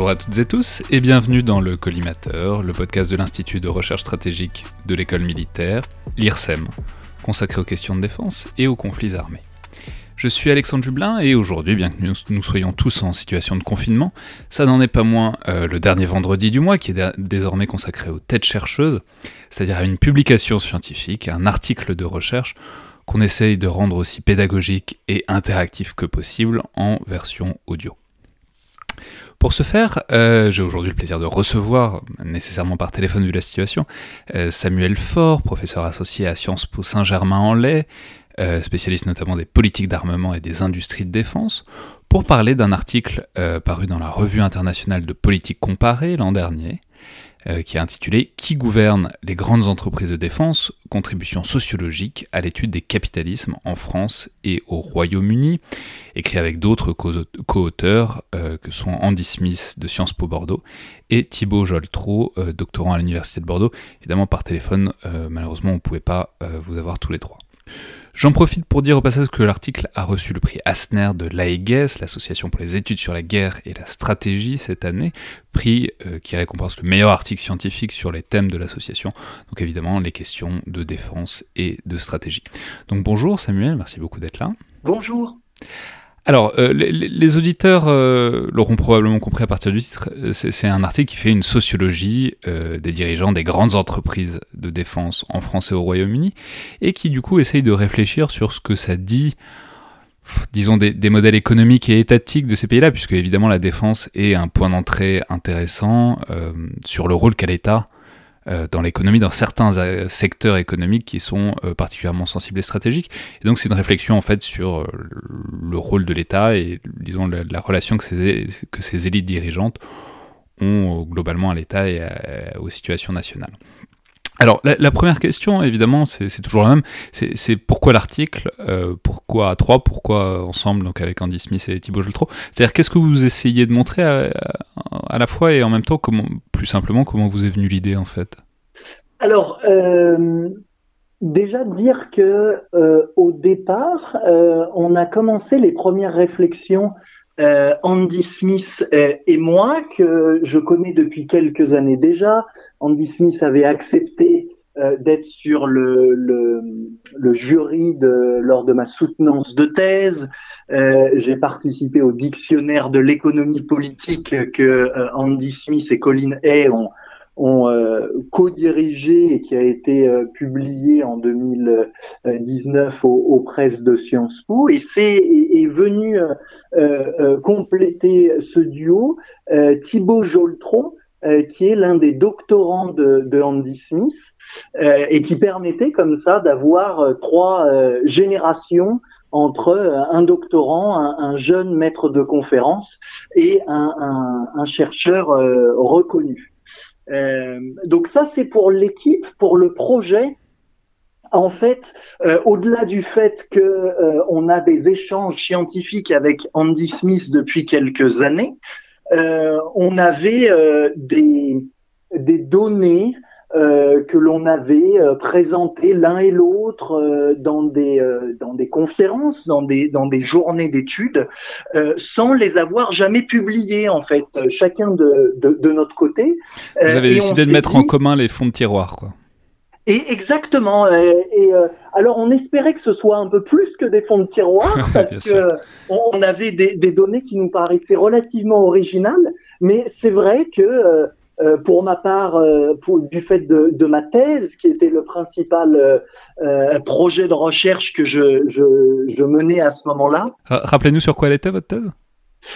Bonjour à toutes et tous et bienvenue dans le Collimateur, le podcast de l'Institut de recherche stratégique de l'école militaire, l'IRSEM, consacré aux questions de défense et aux conflits armés. Je suis Alexandre Jublin et aujourd'hui, bien que nous, soyons tous en situation de confinement, ça n'en est pas moins euh, le dernier vendredi du mois qui est désormais consacré aux têtes chercheuses, c'est-à-dire à une publication scientifique, un article de recherche qu'on essaye de rendre aussi pédagogique et interactif que possible en version audio. Pour ce faire, euh, j'ai aujourd'hui le plaisir de recevoir, nécessairement par téléphone vu la situation, euh, Samuel Faure, professeur associé à Sciences Po Saint-Germain-en-Laye, euh, spécialiste notamment des politiques d'armement et des industries de défense, pour parler d'un article paru dans la Revue internationale de politique comparée l'an dernier, euh, qui est intitulé Qui gouverne les grandes entreprises de défense? Contribution sociologique à l'étude des capitalismes en France et au Royaume-Uni, écrit avec d'autres co-auteurs euh, que sont Andy Smith de Sciences Po Bordeaux et Thibaut Joltro, euh, doctorant à l'Université de Bordeaux. Évidemment, par téléphone, malheureusement, on ne pouvait pas vous avoir tous les trois. J'en profite pour dire au passage que l'article a reçu le prix Asner de l'AEGES, l'Association pour les études sur la guerre et la stratégie cette année, prix euh, qui récompense le meilleur article scientifique sur les thèmes de l'association, donc évidemment les questions de défense et de stratégie. Donc bonjour Samuel, merci beaucoup d'être là. Bonjour. Alors, euh, les, auditeurs euh, l'auront probablement compris à partir du titre, euh, c'est un article qui fait une sociologie des dirigeants des grandes entreprises de défense en France et au Royaume-Uni, et qui du coup essaye de réfléchir sur ce que ça dit, disons, des, modèles économiques et étatiques de ces pays-là, puisque évidemment la défense est un point d'entrée intéressant sur le rôle qu'a l'État dans l'économie, dans certains euh, secteurs économiques qui sont euh, particulièrement sensibles et stratégiques. Et donc c'est une réflexion en fait sur le rôle de l'État et disons la, relation que ces élites dirigeantes ont globalement à l'État et aux situations nationales. Alors, la, première question, évidemment, c'est toujours la même. C'est pourquoi l'article euh, Pourquoi à trois Pourquoi ensemble, donc avec Andy Smith et Thibaut Geltro C'est-à-dire, qu'est-ce que vous essayez de montrer à, la fois et en même temps, comment, plus simplement, comment vous est venue l'idée, en fait? Alors, euh, déjà dire que euh, au départ, on a commencé les premières réflexions euh, Andy Smith et moi, que je connais depuis quelques années déjà. Andy Smith avait accepté euh, d'être sur le, jury lors de ma soutenance de thèse. Euh, j'ai participé au dictionnaire de l'économie politique que Andy Smith et Colin Hay ont, ont euh, co-dirigé et qui a été euh, publié en 2019 aux, presses de Sciences Po. Et c'est est, venu euh, compléter ce duo Thibaut Joltron, qui est l'un des doctorants de, de Andy Smith et qui permettait comme ça d'avoir trois générations entre un doctorant, un, jeune maître de conférence et un, un, un chercheur reconnu. Euh, donc ça, c'est pour l'équipe, pour le projet. En fait, euh, au-delà du fait que euh, on a des échanges scientifiques avec Andy Smith depuis quelques années, on avait des, des données euh, que l'on avait euh, présenté l'un et l'autre euh, dans des dans des conférences, dans des dans des journées d'études, sans les avoir jamais publiées en fait, chacun de de, de notre côté. Vous avez décidé de mettre en commun les fonds de tiroir, quoi. Et exactement. Et, alors, on espérait que ce soit un peu plus que des fonds de tiroir, parce que on, avait des, des, données qui nous paraissaient relativement originales. Mais c'est vrai que euh, pour ma part, euh, du fait de, ma thèse, qui était le principal euh, projet de recherche que je, menais à ce moment-là. Rappelez-nous sur quoi elle était votre thèse?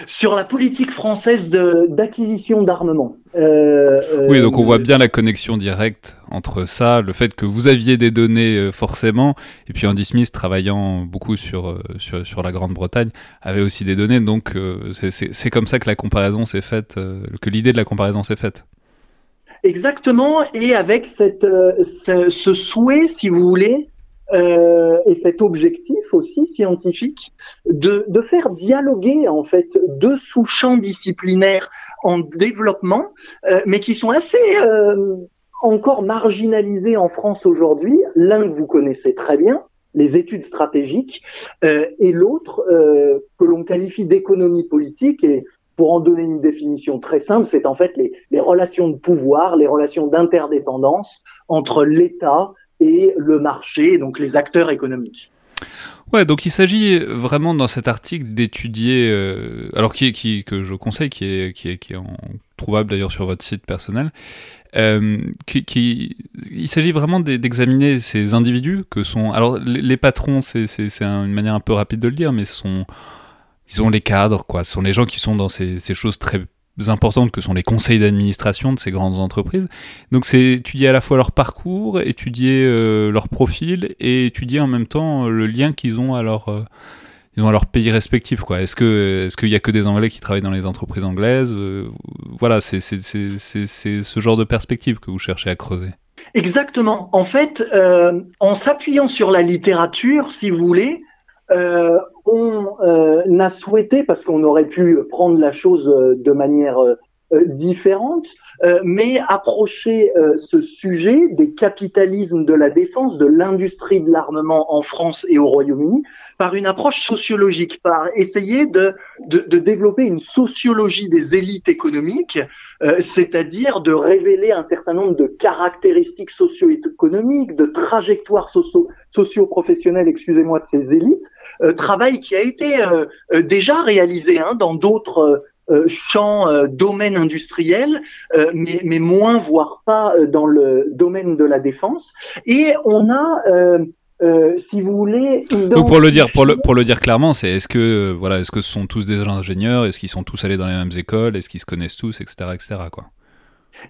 Sur la politique française d'acquisition d'armement. oui, donc on voit bien la connexion directe entre ça, le fait que vous aviez des données forcément, et puis Andy Smith, travaillant beaucoup sur, sur, la Grande-Bretagne, avait aussi des données, donc c'est comme ça que la comparaison s'est faite, que l'idée de la comparaison s'est faite. Exactement, et avec cette, euh, ce, souhait, si vous voulez, euh, et cet objectif aussi scientifique de, de, faire dialoguer en fait deux sous-champs disciplinaires en développement, euh, mais qui sont assez euh, encore marginalisés en France aujourd'hui. L'un que vous connaissez très bien, les études stratégiques, euh, et l'autre que l'on qualifie d'économie politique et pour en donner une définition très simple, c'est en fait les, relations de pouvoir, les relations d'interdépendance entre l'État et le marché, donc les acteurs économiques. Ouais, donc il s'agit vraiment dans cet article d'étudier, euh, alors qui, qui, que je conseille, qui est, qui est, en, trouvable d'ailleurs sur votre site personnel, euh, il s'agit vraiment d'examiner ces individus que sont. Alors les, patrons, c'est une manière un peu rapide de le dire, mais ce sont, ils les cadres, quoi. Ce sont les gens qui sont dans ces, choses très importantes que sont les conseils d'administration de ces grandes entreprises. Donc c'est étudier à la fois leur parcours, étudier euh, leur profil et étudier en même temps euh, le lien qu'ils ont à leur, euh, ont à leur pays respectif. Quoi. Est-ce, que, est-ce qu'il n'y a que des Anglais qui travaillent dans les entreprises anglaises Voilà, c'est, c'est, ce genre de perspective que vous cherchez à creuser. Exactement. En fait, en s'appuyant sur la littérature, si vous voulez, on euh, a souhaité, parce qu'on aurait pu prendre la chose euh, de manière différente, mais approcher ce sujet des capitalismes de la défense, de l'industrie de l'armement en France et au Royaume-Uni, par une approche sociologique, par essayer de, de, développer une sociologie des élites économiques, c'est-à-dire de révéler un certain nombre de caractéristiques socio-économiques, de trajectoires socio socio-professionnel, excusez-moi, de ces élites, euh, travail qui a été euh, euh, déjà réalisé hein, dans d'autres champs, domaines industriels, mais, mais, moins, voire pas dans le domaine de la défense. Et on a si vous voulez. Donc pour le dire, pour le, pour le dire clairement, c'est est-ce que voilà, est-ce que ce sont tous des ingénieurs, est-ce qu'ils sont tous allés dans les mêmes écoles, est-ce qu'ils se connaissent tous, etc., etc. Quoi.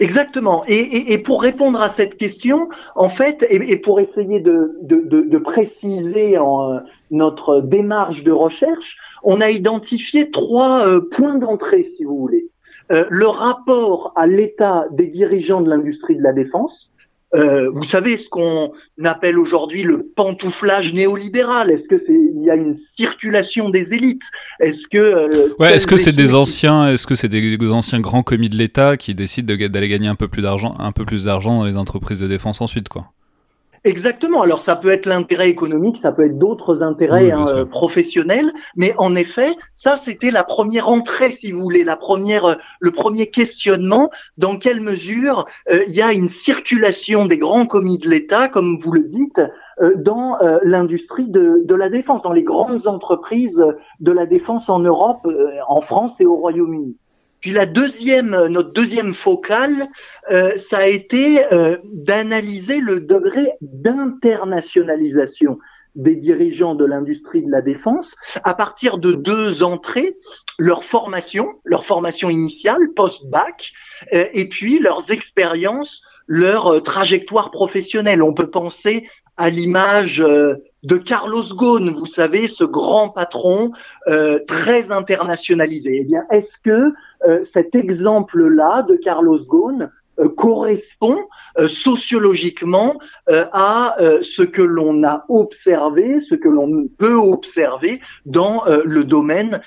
Exactement. Et, pour répondre à cette question, en fait, et, pour essayer de, préciser euh, notre démarche de recherche, on a identifié trois euh, points d'entrée, si vous voulez. Euh, le rapport à l'état des dirigeants de l'industrie de la défense, euh, vous savez ce qu'on appelle aujourd'hui le pantouflage néolibéral? Est-ce que c'est il y a une circulation des élites? Est-ce que euh, ouais, est-ce que c'est des anciens Est-ce que c'est des, anciens grands commis de l'État qui décident d'aller gagner un peu plus d'argent, un peu plus d'argent dans les entreprises de défense ensuite, quoi? Exactement. Alors ça peut être l'intérêt économique, ça peut être d'autres intérêts hein, euh, professionnels, mais en effet, ça c'était la première entrée, si vous voulez, la première, euh, le premier questionnement. Dans quelle mesure euh, il y a une circulation des grands commis de l'État, comme vous le dites, dans l'industrie de, de, la défense, dans les grandes entreprises de la défense en Europe, en France et au Royaume-Uni? Puis la deuxième, notre deuxième focale, euh, ça a été euh, d'analyser le degré d'internationalisation des dirigeants de l'industrie de la défense à partir de deux entrées, leur formation, leur formation initiale, post-bac, euh, et puis leurs expériences, leur trajectoire professionnelle. On peut penser à l'image de Carlos Ghosn, vous savez, ce grand patron euh, très internationalisé. Eh bien, est-ce que euh, cet exemple-là de Carlos Ghosn euh, correspond euh, sociologiquement euh, à ce que l'on a observé, ce que l'on peut observer dans le domaine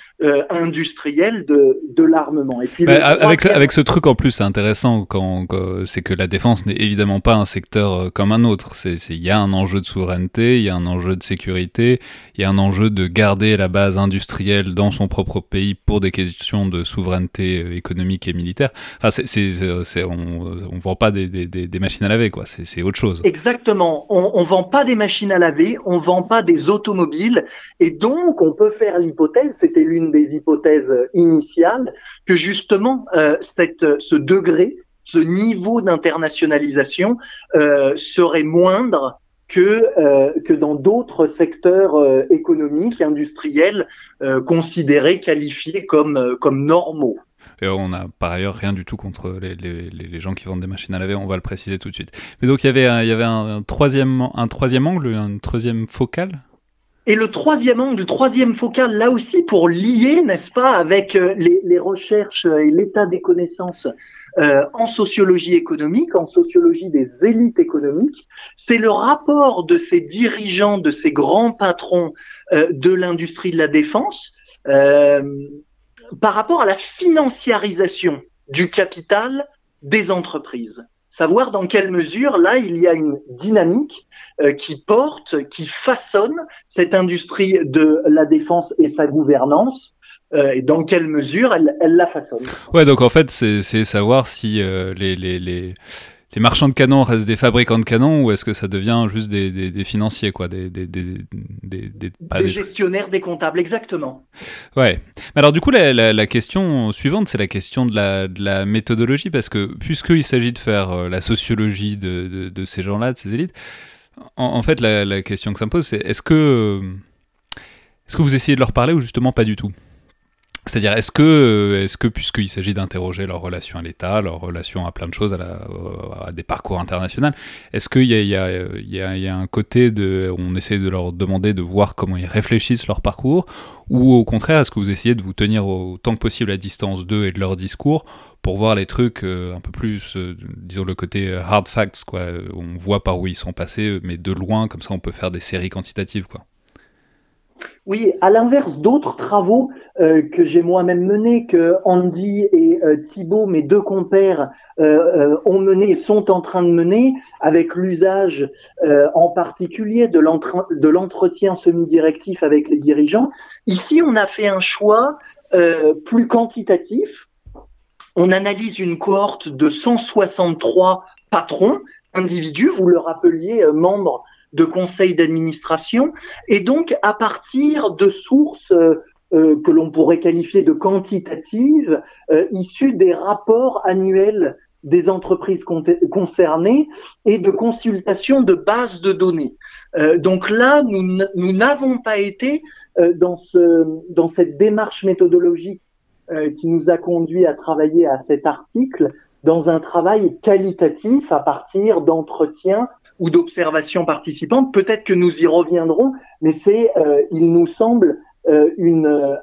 industriel de, de l'armement. Et puis bah, avec, avec ce truc en plus, c'est intéressant quand, c'est que la défense n'est évidemment pas un secteur comme un autre. Il y a un enjeu de souveraineté, il y a un enjeu de sécurité, il y a un enjeu de garder la base industrielle dans son propre pays pour des questions de souveraineté économique et militaire. Enfin, c'est, on, ne vend pas des, machines à laver, quoi. C'est autre chose. Exactement. On, ne vend pas des machines à laver, on vend pas des automobiles, et donc on peut faire l'hypothèse, c'était l'une des hypothèses initiales, que justement euh, cette, ce degré, ce niveau d'internationalisation euh, serait moindre que, euh, que dans d'autres secteurs économiques, industriels, considérés, qualifiés comme, comme normaux. Et on n'a par ailleurs rien du tout contre les, les, les, gens qui vendent des machines à laver, on va le préciser tout de suite. Mais donc il y avait un, il y avait un, troisième, un troisième angle, un troisième focal? Et le troisième angle, le troisième focal, là aussi pour lier, n'est-ce pas, avec euh, les, les, recherches et l'état des connaissances euh, en sociologie économique, en sociologie des élites économiques, c'est le rapport de ces dirigeants, de ces grands patrons euh, de l'industrie de la défense par rapport à la financiarisation du capital des entreprises. Savoir dans quelle mesure, là, il y a une dynamique euh, qui porte, qui façonne cette industrie de la défense et sa gouvernance et dans quelle mesure elle, la façonne. Ouais, donc en fait, c'est savoir si les, les, les marchands de canons restent des fabricants de canons ou est-ce que ça devient juste des, des, financiers, quoi, des, des, des gestionnaires, des comptables, exactement. Ouais. Mais alors du coup, la, la, question suivante, c'est la question de la, de la, méthodologie, parce que puisqu'il s'agit de faire euh, la sociologie de, de, ces gens-là, de ces élites, en, fait, la, question que ça me pose, c'est est-ce que, est-ce que vous essayez de leur parler ou justement pas du tout? C'est-à-dire, est-ce que, euh, est-ce que puisqu'il s'agit d'interroger leur relation à l'État, leur relation à plein de choses, à, à des parcours internationaux, est-ce qu'il y a, un côté de, on essaie de leur demander de voir comment ils réfléchissent leur parcours, ou au contraire, est-ce que vous essayez de vous tenir autant que possible à distance d'eux et de leur discours pour voir les trucs euh, un peu plus, euh, disons le côté hard facts, quoi. On voit par où ils sont passés, mais de loin, comme ça on peut faire des séries quantitatives, quoi. Oui, à l'inverse d'autres travaux euh, que j'ai moi-même menés, que Andy et euh, Thibault, mes deux compères, euh, ont menés sont en train de mener, avec l'usage en particulier de l'entretien semi-directif avec les dirigeants. Ici, on a fait un choix plus quantitatif. On analyse une cohorte de 163 patrons, individus, vous le rappeliez, membres de conseils d'administration, et donc à partir de sources euh, euh, que l'on pourrait qualifier de quantitatives, euh, issues des rapports annuels des entreprises concernées et de consultation de bases de données. donc là, nous n'avons pas été dans, dans cette démarche méthodologique qui nous a conduit à travailler à cet article dans un travail qualitatif à partir d'entretiens ou d'observations participantes. Peut-être que nous y reviendrons, mais c'est, euh, il nous semble, euh, une, euh,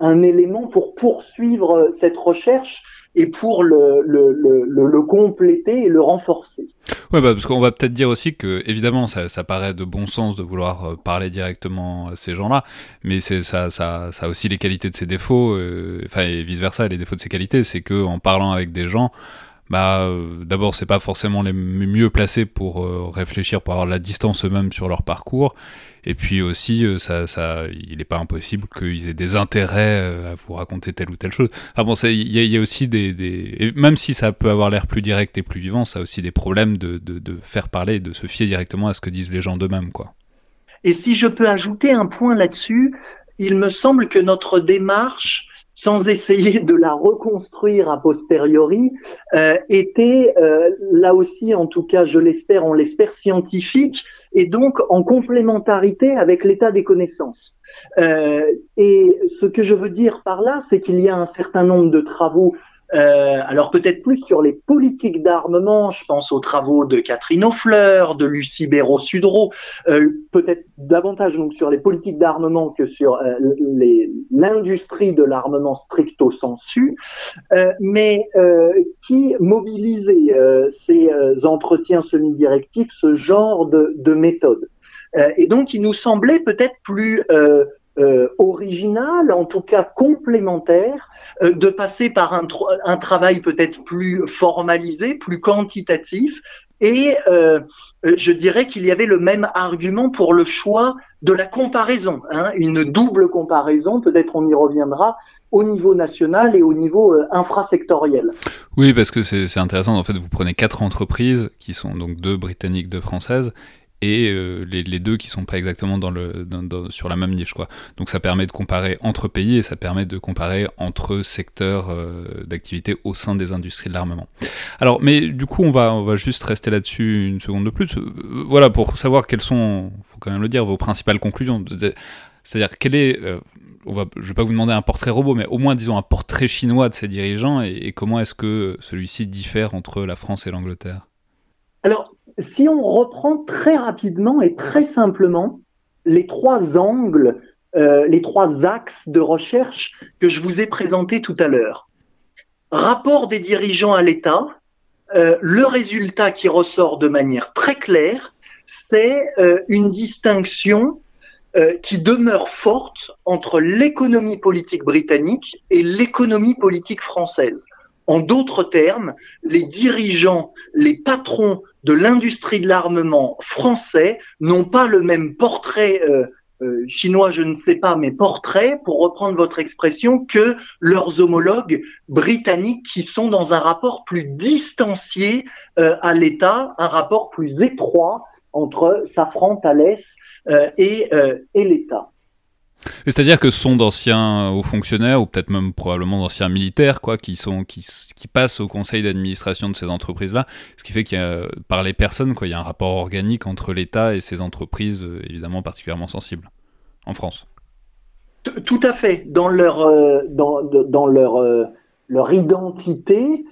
un, élément pour poursuivre cette recherche et pour le, le, compléter et le renforcer. Ouais, bah, parce qu'on va peut-être dire aussi que, évidemment, ça, paraît de bon sens de vouloir parler directement à ces gens-là, mais c'est ça, ça, ça a aussi les qualités de ses défauts, enfin, et vice-versa, les défauts de ses qualités, c'est que en parlant avec des gens, bah, euh, d'abord, c'est pas forcément les mieux placés pour euh, réfléchir, pour avoir la distance eux-mêmes sur leur parcours. Et puis aussi, euh, ça, ça, il n'est pas impossible qu'ils aient des intérêts à vous raconter telle ou telle chose. Enfin bon, il y, a aussi des, des... même si ça peut avoir l'air plus direct et plus vivant, ça a aussi des problèmes de, de, de faire parler, de se fier directement à ce que disent les gens d'eux-mêmes, quoi. Et si je peux ajouter un point là-dessus, il me semble que notre démarche sans essayer de la reconstruire a posteriori, euh, était euh, là aussi, en tout cas, je l'espère, on l'espère, scientifique et donc en complémentarité avec l'état des connaissances. Euh, et ce que je veux dire par là, c'est qu'il y a un certain nombre de travaux euh, alors peut-être plus sur les politiques d'armement, je pense aux travaux de Catherine Offleur, de Lucie Béraud-Sudreau, euh, peut-être davantage donc sur les politiques d'armement que sur euh, l'industrie de l'armement stricto sensu, euh, mais euh, qui mobilisait ces entretiens semi-directifs, ce genre de, de méthode? et donc il nous semblait peut-être plus euh, original, en tout cas complémentaire, euh, de passer par un, un travail peut-être plus formalisé, plus quantitatif. Et euh, je dirais qu'il y avait le même argument pour le choix de la comparaison, hein, une double comparaison, peut-être on y reviendra, au niveau national et au niveau euh, infrasectoriel. Oui, parce que c'est intéressant. En fait, vous prenez quatre entreprises qui sont donc deux britanniques, deux françaises, et euh, les, deux qui sont pas exactement sur la même niche. Quoi. Donc ça permet de comparer entre pays et ça permet de comparer entre secteurs euh, d'activité au sein des industries de l'armement. Alors, mais du coup, on va, on va juste rester là-dessus une seconde de plus. Euh, voilà, pour savoir quelles sont, faut quand même le dire, vos principales conclusions. C'est-à-dire, quel est, je vais pas vous demander un portrait robot, mais au moins, disons, un portrait chinois de ces dirigeants et, et comment est-ce que celui-ci diffère entre la France et l'Angleterre? Alors, si on reprend très rapidement et très simplement les trois angles, euh, les trois axes de recherche que je vous ai présentés tout à l'heure. Rapport des dirigeants à l'État, euh, le résultat qui ressort de manière très claire, c'est euh, une distinction qui demeure forte entre l'économie politique britannique et l'économie politique française. En d'autres termes, les dirigeants, les patrons de l'industrie de l'armement français n'ont pas le même portrait euh, chinois, je ne sais pas, mais portraits, pour reprendre votre expression, que leurs homologues britanniques qui sont dans un rapport plus distancié à l'État, un rapport plus étroit entre Safran, Thales et, et l'État. C'est-à-dire que ce sont d'anciens hauts fonctionnaires, ou peut-être même probablement d'anciens militaires, quoi, qui, sont, qui, qui passent au conseil d'administration de ces entreprises-là, ce qui fait qu'il y a, par les personnes, quoi, il y a un rapport organique entre l'État et ces entreprises, euh, évidemment particulièrement sensibles, en France. Tout à fait. Dans leur, euh, dans, dans leur, euh, leur identité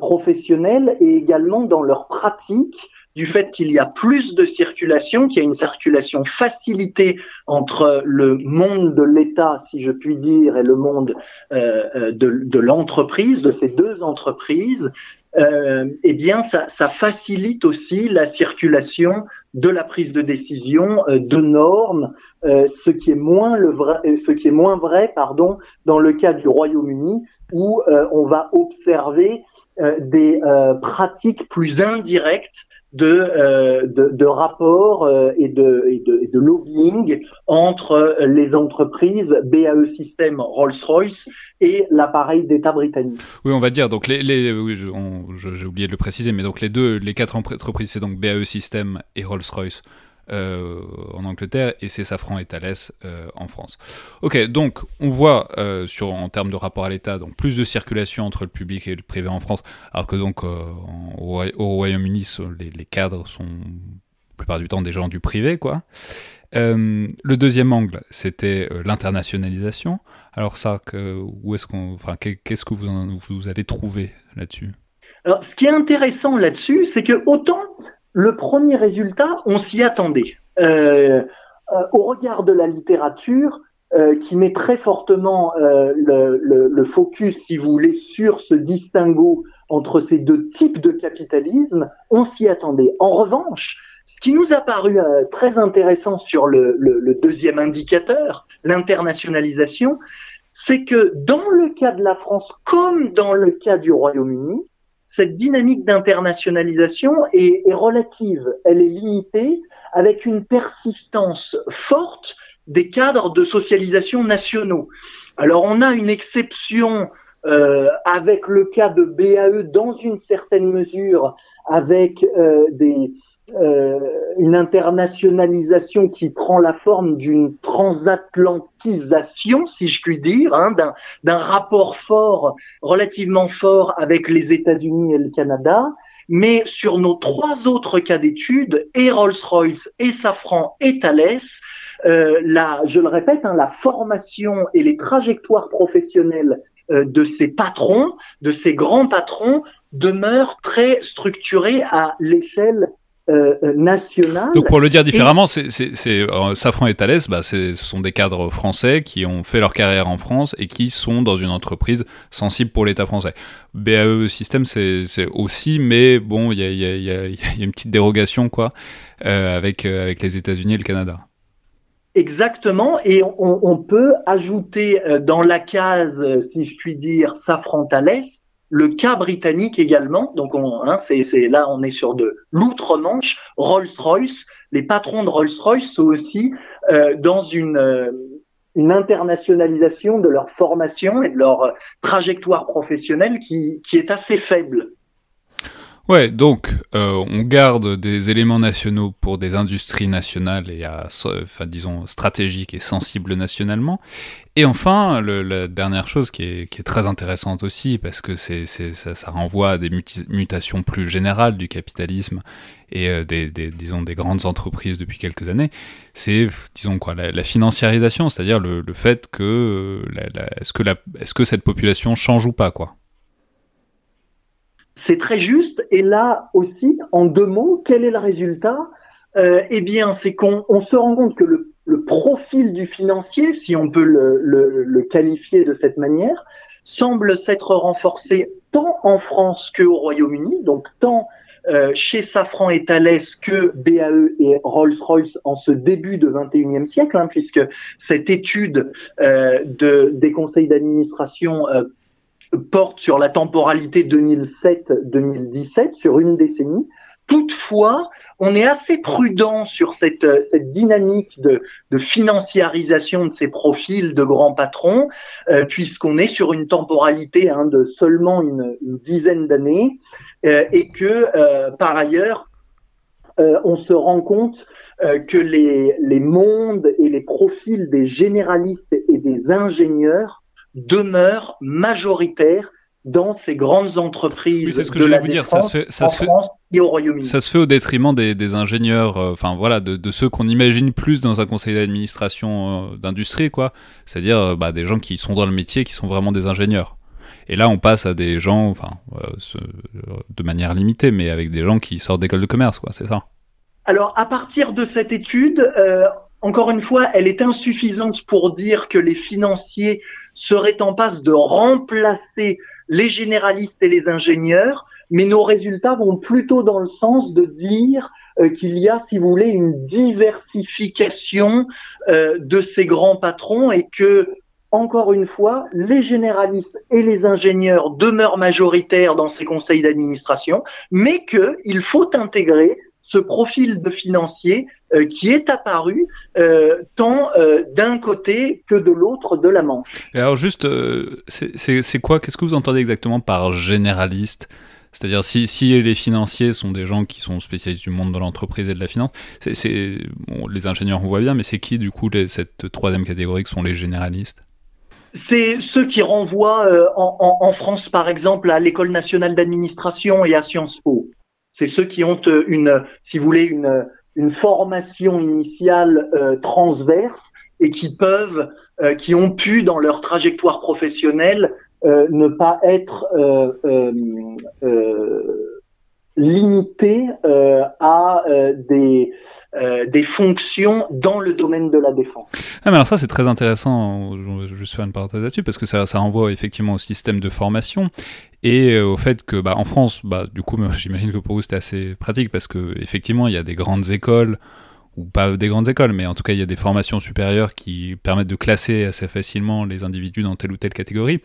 professionnelle et également dans leur pratique, du fait qu'il y a plus de circulation, qu'il y a une circulation facilitée entre le monde de l'État, si je puis dire, et le monde euh, euh, de, l'entreprise, de ces deux entreprises, euh, eh bien, ça, facilite aussi la circulation de la prise de décision, de normes, ce qui est moins le vrai, ce qui est moins vrai, pardon, dans le cas du Royaume-Uni, où on va observer des pratiques plus indirectes de, euh, de, rapports euh, et, de, lobbying entre les entreprises BAE System Rolls-Royce et l'appareil d'État britannique. Oui, on va dire, donc les, j'ai oublié de le préciser, mais donc les deux, les quatre entreprises, c'est donc BAE System et Rolls-Royce euh, en Angleterre et c'est Safran et Thales euh, en France. Ok, donc on voit euh, sur, en termes de rapport à l'État donc plus de circulation entre le public et le privé en France, alors que donc au, Royaume-Uni les, cadres sont la plupart du temps des gens du privé, quoi. le deuxième angle, c'était l'internationalisation. Alors ça, que, où est-ce qu'on, enfin, qu'est-ce que vous, vous avez trouvé là-dessus? Alors, ce qui est intéressant là-dessus, c'est que autant le premier résultat, on s'y attendait. Euh, euh, au regard de la littérature, euh, qui met très fortement le, focus, si vous voulez, sur ce distinguo entre ces deux types de capitalisme, on s'y attendait. En revanche, ce qui nous a paru très intéressant sur le deuxième indicateur, l'internationalisation, c'est que dans le cas de la France, comme dans le cas du Royaume-Uni, cette dynamique d'internationalisation est, relative, elle est limitée avec une persistance forte des cadres de socialisation nationaux. Alors on a une exception euh, avec le cas de BAE dans une certaine mesure, avec euh, des, une internationalisation qui prend la forme d'une transatlantisation, si je puis dire, hein, d'un rapport fort, relativement fort avec les États-Unis et le Canada. Mais sur nos trois autres cas d'études, et Rolls-Royce, et Safran, et Thales, euh, la, je le répète, hein, la formation et les trajectoires professionnelles euh, de ces patrons, de ces grands patrons, demeurent très structurées à l'échelle euh, nationale. Donc pour le dire différemment, c'est, euh, Safran et Thales, bah, ce sont des cadres français qui ont fait leur carrière en France et qui sont dans une entreprise sensible pour l'État français. BAE System, c'est, aussi, mais bon, il y a, y, y a, une petite dérogation quoi, euh, avec, avec les États-Unis et le Canada. Exactement, et on, on peut ajouter dans la case, si je puis dire, Safran Thales, le cas britannique également, donc on, hein, c'est, là on est sur de l'outre-Manche, Rolls-Royce, les patrons de Rolls-Royce sont aussi euh, dans une, euh, une internationalisation de leur formation et de leur trajectoire professionnelle qui est assez faible. Ouais, donc euh, on garde des éléments nationaux pour des industries nationales et à, enfin, disons stratégiques et sensibles nationalement. Et enfin, la dernière chose qui est, qui est, très intéressante aussi, parce que c'est, ça, ça, renvoie à des mutations plus générales du capitalisme et euh, des, des, disons, des grandes entreprises depuis quelques années, c'est, disons quoi, la, financiarisation, c'est-à-dire le, le, fait que, euh, la, est-ce que, la, est-ce que cette population change ou pas, quoi c'est très juste. Et là aussi, en deux mots, quel est le résultat? Euh, Eh bien, c'est qu'on se rend compte que le, profil du financier, si on peut le, qualifier de cette manière, semble s'être renforcé tant en France qu'au Royaume-Uni, donc tant euh, chez Safran et Thales que BAE et Rolls-Royce en ce début de 21e siècle, hein, puisque cette étude euh, de, des conseils d'administration porte sur la temporalité 2007-2017, sur une décennie, Toutefois, on est assez prudent sur cette, cette dynamique de, de, financiarisation de ces profils de grands patrons, euh, puisqu'on est sur une temporalité hein, de seulement une, dizaine d'années, euh, et que euh, par ailleurs, euh, on se rend compte euh, que les, les mondes et les profils des généralistes et des ingénieurs demeurent majoritaires dans ces grandes entreprises. Oui, c'est ce que j'allais vous dire. Ça se fait, ça se fait, au Royaume-Uni. Ça se fait au détriment des, des ingénieurs, euh, enfin voilà, de, de, ceux qu'on imagine plus dans un conseil d'administration euh, d'industrie, quoi. C'est-à-dire euh, bah, des gens qui sont dans le métier, qui sont vraiment des ingénieurs. Et là, on passe à des gens, enfin, de manière limitée, mais avec des gens qui sortent d'école de commerce, quoi. C'est ça. Alors, à partir de cette étude, encore une fois, elle est insuffisante pour dire que les financiers seraient en passe de remplacer les généralistes et les ingénieurs, mais nos résultats vont plutôt dans le sens de dire euh, qu'il y a, si vous voulez, une diversification euh, de ces grands patrons et que, encore une fois, les généralistes et les ingénieurs demeurent majoritaires dans ces conseils d'administration, mais qu'il faut intégrer ce profil de financier euh, qui est apparu euh, tant euh, d'un côté que de l'autre de la Manche. Et alors juste, c'est quoi Qu'est-ce que vous entendez exactement par généraliste? C'est-à-dire si, si, les financiers sont des gens qui sont spécialistes du monde de l'entreprise et de la finance, c'est bon, les ingénieurs on voit bien, mais c'est qui du coup les, cette troisième catégorie qui sont les généralistes? C'est ceux qui renvoient euh, en, en, en, France, par exemple, à l'École nationale d'administration et à Sciences Po. C'est ceux qui ont euh, une, si vous voulez, une, une formation initiale euh, transverse et qui peuvent, euh, qui ont pu dans leur trajectoire professionnelle euh, ne pas être limités à des euh, des fonctions dans le domaine de la défense. Ah, alors ça c'est très intéressant, je vais faire une parenthèse là-dessus, parce que ça, ça renvoie effectivement au système de formation et euh, au fait que bah, en France, bah, du coup j'imagine que pour vous c'était assez pratique, parce que effectivement il y a des grandes écoles, ou pas des grandes écoles, mais en tout cas il y a des formations supérieures qui permettent de classer assez facilement les individus dans telle ou telle catégorie.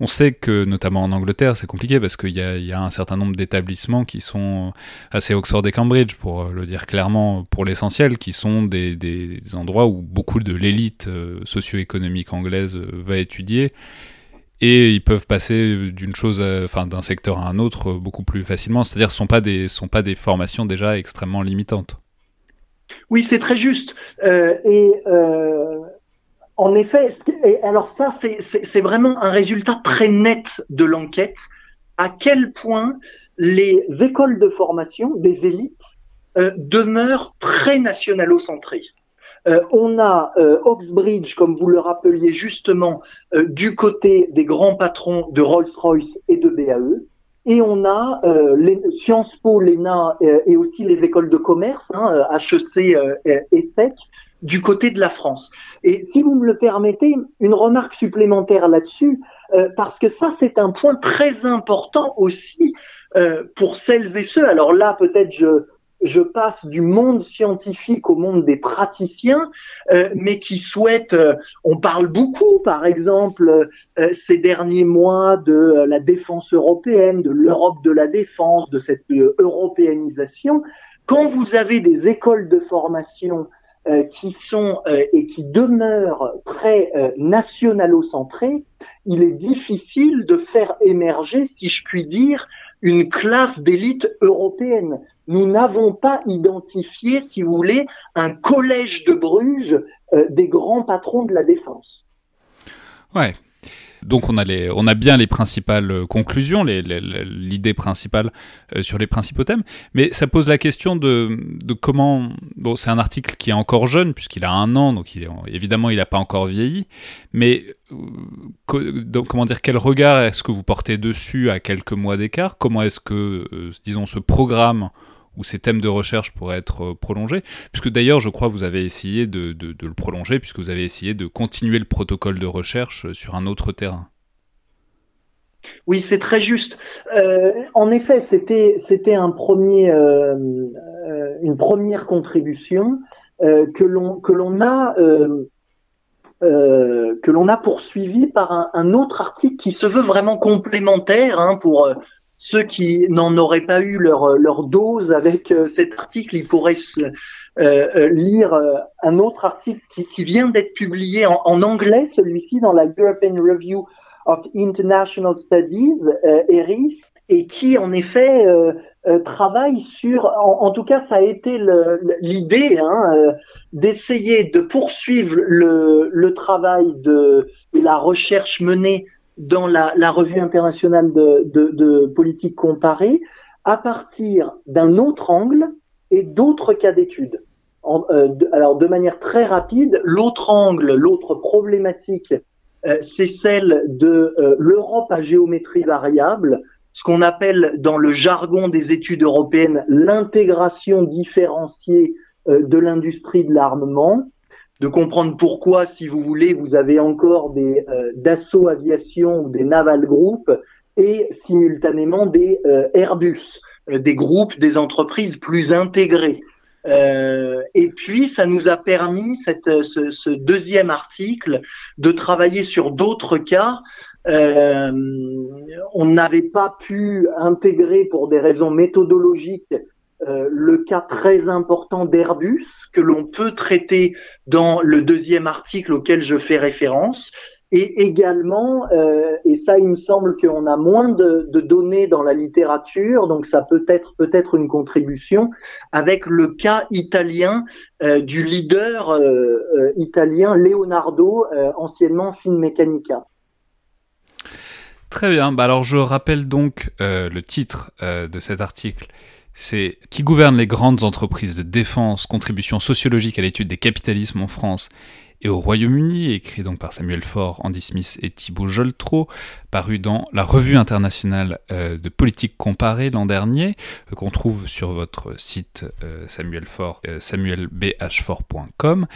On sait que, notamment en Angleterre, c'est compliqué parce qu'il y, a un certain nombre d'établissements qui sont assez Oxford et Cambridge, pour le dire clairement, pour l'essentiel, qui sont des, endroits où beaucoup de l'élite euh, socio-économique anglaise euh, va étudier. Et ils peuvent passer d'une chose, enfin d'un secteur à un autre beaucoup plus facilement. C'est-à-dire, ce sont pas sont pas des formations déjà extrêmement limitantes. Oui, c'est très juste. Euh, et euh, en effet, et alors ça, c'est vraiment un résultat très net de l'enquête, à quel point les écoles de formation des élites euh, demeurent très nationalo-centrées. Euh, on a euh, Oxbridge, comme vous le rappeliez justement, du côté des grands patrons de Rolls-Royce et de BAE, et on a euh, les, Sciences Po, l'ENA et aussi les écoles de commerce, hein, HEC et SEC, du côté de la France. Et si vous me le permettez, une remarque supplémentaire là-dessus, euh, parce que ça, c'est un point très important aussi euh, pour celles et ceux. Alors là, peut-être je, je passe du monde scientifique au monde des praticiens, euh, mais qui souhaitent, euh, on parle beaucoup, par exemple, euh, ces derniers mois de la défense européenne, de l'Europe de la défense, de cette européanisation. Quand vous avez des écoles de formation euh, qui sont euh, et qui demeurent très euh, nationalo-centrés, il est difficile de faire émerger, si je puis dire, une classe d'élite européenne. Nous n'avons pas identifié, si vous voulez, un collège de Bruges des grands patrons de la défense. Ouais, donc on a, les, on a bien les principales euh, conclusions, l'idée principale euh, sur les principaux thèmes, mais ça pose la question de, de comment... Bon, c'est un article qui est encore jeune, puisqu'il a un an, donc évidemment il n'a pas encore vieilli, mais euh, comment dire, quel regard est-ce que vous portez dessus à quelques mois d'écart? Comment est-ce que, euh, disons, ce programme où ces thèmes de recherche pourraient être euh, prolongés, puisque d'ailleurs je crois que vous avez essayé de, le prolonger, puisque vous avez essayé de continuer le protocole de recherche sur un autre terrain. Oui, c'est très juste. Euh, en effet, c'était un premier euh, euh, une première contribution euh, que l'on que l'on a que l'on a par un, un, autre article qui se veut vraiment complémentaire hein, pour ceux qui n'en auraient pas eu leur, leur dose avec cet article, ils pourraient lire un autre article qui, vient d'être publié en, anglais, celui-ci dans la European Review of International Studies, ERIS, et qui en effet euh, euh, travaille sur, en, tout cas ça a été l'idée hein, euh, d'essayer de poursuivre le, le, travail de la recherche menée dans la, la revue internationale de, de, de, politique comparée à partir d'un autre angle et d'autres cas d'études. alors de manière très rapide, l'autre angle, l'autre problématique, c'est celle de l'Europe à géométrie variable, ce qu'on appelle dans le jargon des études européennes l'intégration différenciée euh, de l'industrie de l'armement, de comprendre pourquoi, si vous voulez, vous avez encore des euh, Aviation ou des Naval Group et simultanément des euh, Airbus, des groupes, des entreprises plus intégrées. et puis, ça nous a permis, cette, ce, ce, deuxième article, de travailler sur d'autres cas euh, on n'avait pas pu intégrer pour des raisons méthodologiques euh, le cas très important d'Airbus que l'on peut traiter dans le deuxième article auquel je fais référence. Et également, euh, et ça il me semble qu'on a moins de, données dans la littérature, donc ça peut être peut-être une contribution, avec le cas italien du leader italien Leonardo, anciennement Finmeccanica. Très bien, bah alors je rappelle donc euh, le titre euh, de cet article, c'est Qui gouverne les grandes entreprises de défense, contribution sociologique à l'étude des capitalismes en France et au Royaume-Uni, écrit donc par Samuel Faure, Andy Smith et Thibault Joltro, paru dans la Revue internationale euh, de politique comparée l'an dernier, euh, qu'on trouve sur votre site euh, Samuel Faure, samuelbhfort.com.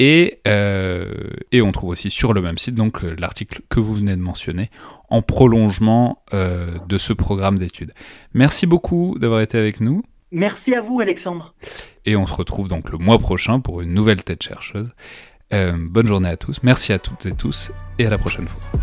Et, et, on trouve aussi sur le même site donc l'article que vous venez de mentionner en prolongement de ce programme d'études. Merci beaucoup d'avoir été avec nous. Merci à vous Alexandre. Et on se retrouve donc le mois prochain pour une nouvelle tête chercheuse. Euh, bonne journée à tous, merci à toutes et tous, et à la prochaine fois.